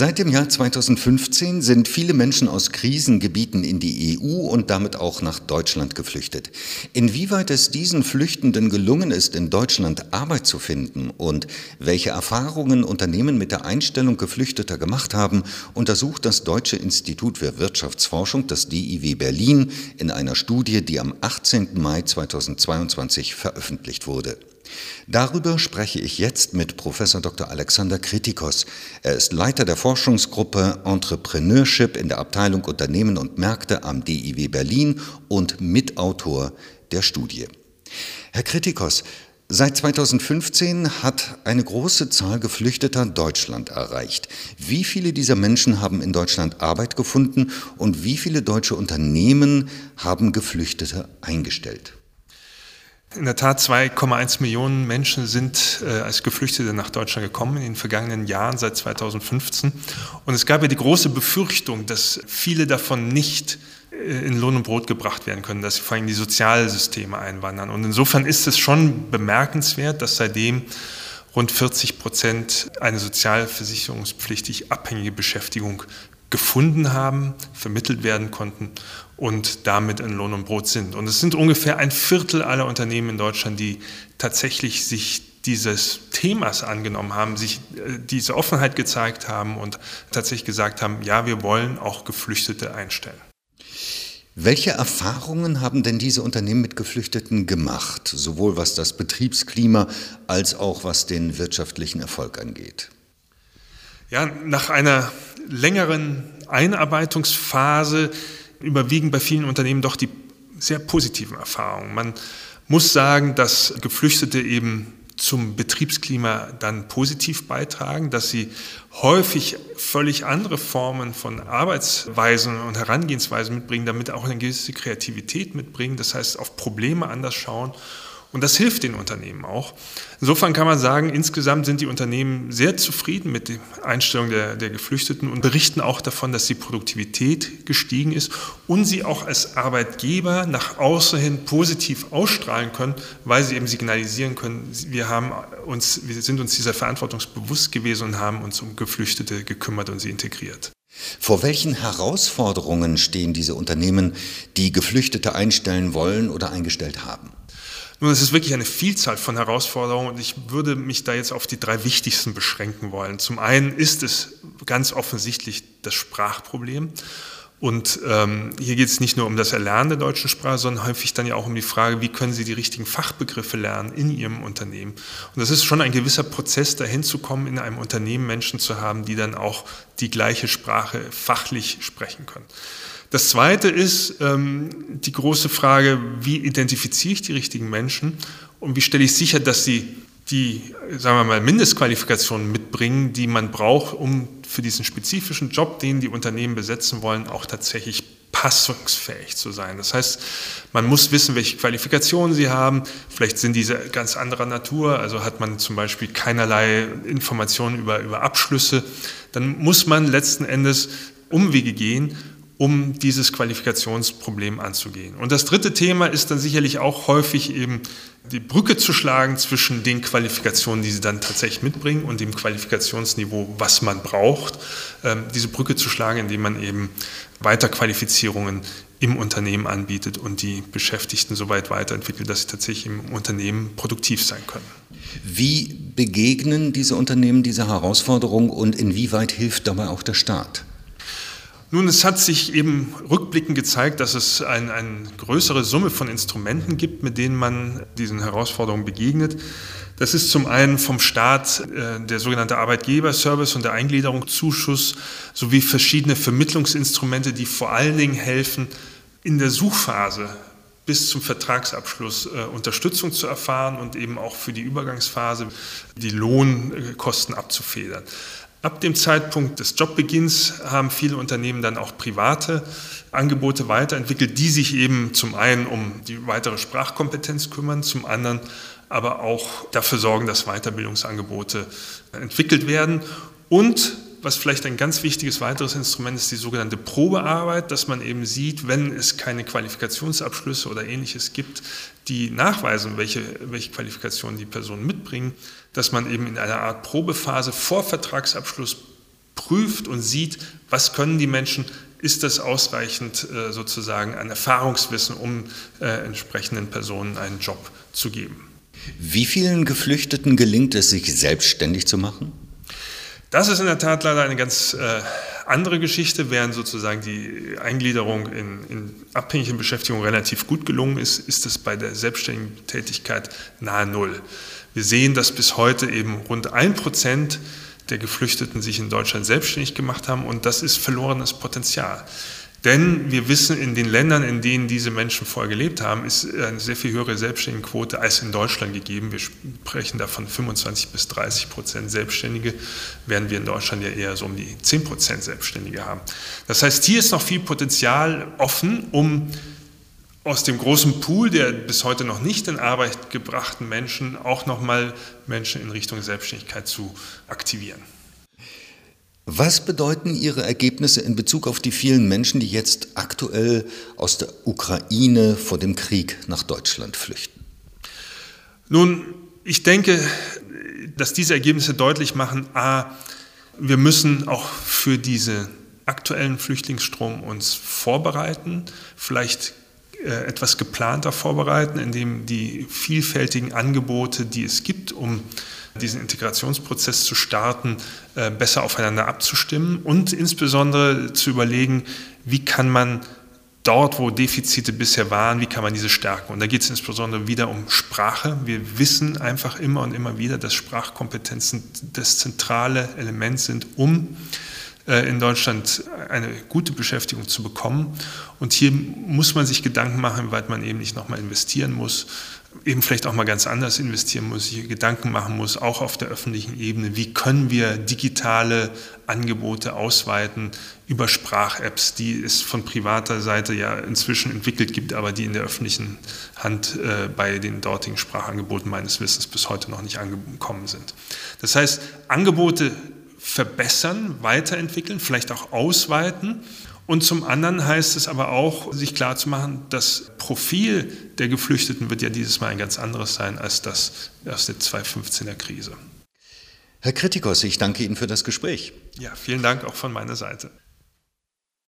Seit dem Jahr 2015 sind viele Menschen aus Krisengebieten in die EU und damit auch nach Deutschland geflüchtet. Inwieweit es diesen Flüchtenden gelungen ist, in Deutschland Arbeit zu finden und welche Erfahrungen Unternehmen mit der Einstellung Geflüchteter gemacht haben, untersucht das Deutsche Institut für Wirtschaftsforschung, das DIW Berlin, in einer Studie, die am 18. Mai 2022 veröffentlicht wurde. Darüber spreche ich jetzt mit Professor Dr. Alexander Kritikos. Er ist Leiter der Forschungsgruppe Entrepreneurship in der Abteilung Unternehmen und Märkte am DIW Berlin und Mitautor der Studie. Herr Kritikos, Seit 2015 hat eine große Zahl Geflüchteter Deutschland erreicht. Wie viele dieser Menschen haben in Deutschland Arbeit gefunden und wie viele deutsche Unternehmen haben Geflüchtete eingestellt? In der Tat, 2,1 Millionen Menschen sind äh, als Geflüchtete nach Deutschland gekommen in den vergangenen Jahren seit 2015. Und es gab ja die große Befürchtung, dass viele davon nicht äh, in Lohn und Brot gebracht werden können, dass sie vor allem die Sozialsysteme einwandern. Und insofern ist es schon bemerkenswert, dass seitdem rund 40 Prozent eine sozialversicherungspflichtig abhängige Beschäftigung gefunden haben, vermittelt werden konnten und damit in Lohn und Brot sind. Und es sind ungefähr ein Viertel aller Unternehmen in Deutschland, die tatsächlich sich dieses Themas angenommen haben, sich äh, diese Offenheit gezeigt haben und tatsächlich gesagt haben, ja, wir wollen auch Geflüchtete einstellen. Welche Erfahrungen haben denn diese Unternehmen mit Geflüchteten gemacht, sowohl was das Betriebsklima als auch was den wirtschaftlichen Erfolg angeht? Ja, nach einer längeren Einarbeitungsphase überwiegen bei vielen Unternehmen doch die sehr positiven Erfahrungen. Man muss sagen, dass Geflüchtete eben zum Betriebsklima dann positiv beitragen, dass sie häufig völlig andere Formen von Arbeitsweisen und Herangehensweisen mitbringen, damit auch eine gewisse Kreativität mitbringen, das heißt auf Probleme anders schauen und das hilft den Unternehmen auch. Insofern kann man sagen, insgesamt sind die Unternehmen sehr zufrieden mit der Einstellung der, der Geflüchteten und berichten auch davon, dass die Produktivität gestiegen ist und sie auch als Arbeitgeber nach außen hin positiv ausstrahlen können, weil sie eben signalisieren können, wir, haben uns, wir sind uns dieser Verantwortung bewusst gewesen und haben uns um Geflüchtete gekümmert und sie integriert. Vor welchen Herausforderungen stehen diese Unternehmen, die Geflüchtete einstellen wollen oder eingestellt haben? Nun, es ist wirklich eine Vielzahl von Herausforderungen und ich würde mich da jetzt auf die drei wichtigsten beschränken wollen. Zum einen ist es ganz offensichtlich das Sprachproblem. Und ähm, hier geht es nicht nur um das Erlernen der deutschen Sprache, sondern häufig dann ja auch um die Frage, wie können Sie die richtigen Fachbegriffe lernen in Ihrem Unternehmen. Und das ist schon ein gewisser Prozess, dahin zu kommen, in einem Unternehmen Menschen zu haben, die dann auch die gleiche Sprache fachlich sprechen können. Das Zweite ist ähm, die große Frage, wie identifiziere ich die richtigen Menschen und wie stelle ich sicher, dass sie die, sagen wir mal, Mindestqualifikationen mitbringen, die man braucht, um für diesen spezifischen Job, den die Unternehmen besetzen wollen, auch tatsächlich passungsfähig zu sein. Das heißt, man muss wissen, welche Qualifikationen sie haben. Vielleicht sind diese ganz anderer Natur, also hat man zum Beispiel keinerlei Informationen über, über Abschlüsse. Dann muss man letzten Endes Umwege gehen um dieses Qualifikationsproblem anzugehen. Und das dritte Thema ist dann sicherlich auch häufig eben die Brücke zu schlagen zwischen den Qualifikationen, die sie dann tatsächlich mitbringen und dem Qualifikationsniveau, was man braucht, ähm, diese Brücke zu schlagen, indem man eben Weiterqualifizierungen im Unternehmen anbietet und die Beschäftigten so weit weiterentwickelt, dass sie tatsächlich im Unternehmen produktiv sein können. Wie begegnen diese Unternehmen dieser Herausforderung und inwieweit hilft dabei auch der Staat? Nun, es hat sich eben rückblickend gezeigt, dass es eine ein größere Summe von Instrumenten gibt, mit denen man diesen Herausforderungen begegnet. Das ist zum einen vom Staat äh, der sogenannte Arbeitgeberservice und der Eingliederungszuschuss sowie verschiedene Vermittlungsinstrumente, die vor allen Dingen helfen, in der Suchphase bis zum Vertragsabschluss äh, Unterstützung zu erfahren und eben auch für die Übergangsphase die Lohnkosten abzufedern. Ab dem Zeitpunkt des Jobbeginns haben viele Unternehmen dann auch private Angebote weiterentwickelt, die sich eben zum einen um die weitere Sprachkompetenz kümmern, zum anderen aber auch dafür sorgen, dass Weiterbildungsangebote entwickelt werden. Und was vielleicht ein ganz wichtiges weiteres Instrument ist, die sogenannte Probearbeit, dass man eben sieht, wenn es keine Qualifikationsabschlüsse oder ähnliches gibt, die nachweisen, welche, welche Qualifikationen die Personen mitbringen, dass man eben in einer Art Probephase vor Vertragsabschluss prüft und sieht, was können die Menschen, ist das ausreichend äh, sozusagen an Erfahrungswissen, um äh, entsprechenden Personen einen Job zu geben. Wie vielen Geflüchteten gelingt es, sich selbstständig zu machen? Das ist in der Tat leider eine ganz äh, andere Geschichte. Während sozusagen die Eingliederung in, in abhängige Beschäftigung relativ gut gelungen ist, ist es bei der selbstständigen Tätigkeit nahe Null. Wir sehen, dass bis heute eben rund ein Prozent der Geflüchteten sich in Deutschland selbstständig gemacht haben und das ist verlorenes Potenzial. Denn wir wissen, in den Ländern, in denen diese Menschen vorher gelebt haben, ist eine sehr viel höhere Selbstständigenquote als in Deutschland gegeben. Wir sprechen da von 25 bis 30 Prozent Selbstständige, während wir in Deutschland ja eher so um die 10 Prozent Selbstständige haben. Das heißt, hier ist noch viel Potenzial offen, um aus dem großen Pool der bis heute noch nicht in Arbeit gebrachten Menschen auch nochmal Menschen in Richtung Selbstständigkeit zu aktivieren. Was bedeuten Ihre Ergebnisse in Bezug auf die vielen Menschen, die jetzt aktuell aus der Ukraine vor dem Krieg nach Deutschland flüchten? Nun, ich denke, dass diese Ergebnisse deutlich machen, a, wir müssen auch für diesen aktuellen Flüchtlingsstrom uns vorbereiten, vielleicht äh, etwas geplanter vorbereiten, indem die vielfältigen Angebote, die es gibt, um diesen Integrationsprozess zu starten, äh, besser aufeinander abzustimmen und insbesondere zu überlegen, wie kann man dort, wo Defizite bisher waren, wie kann man diese stärken. Und da geht es insbesondere wieder um Sprache. Wir wissen einfach immer und immer wieder, dass Sprachkompetenzen das zentrale Element sind, um äh, in Deutschland eine gute Beschäftigung zu bekommen. Und hier muss man sich Gedanken machen, weit man eben nicht nochmal investieren muss, eben vielleicht auch mal ganz anders investieren muss, hier Gedanken machen muss, auch auf der öffentlichen Ebene, wie können wir digitale Angebote ausweiten über Sprach-Apps, die es von privater Seite ja inzwischen entwickelt gibt, aber die in der öffentlichen Hand äh, bei den dortigen Sprachangeboten meines Wissens bis heute noch nicht angekommen sind. Das heißt, Angebote verbessern, weiterentwickeln, vielleicht auch ausweiten und zum anderen heißt es aber auch, sich klarzumachen, das Profil der Geflüchteten wird ja dieses Mal ein ganz anderes sein als das aus der 2015er Krise. Herr Kritikos, ich danke Ihnen für das Gespräch. Ja, vielen Dank auch von meiner Seite.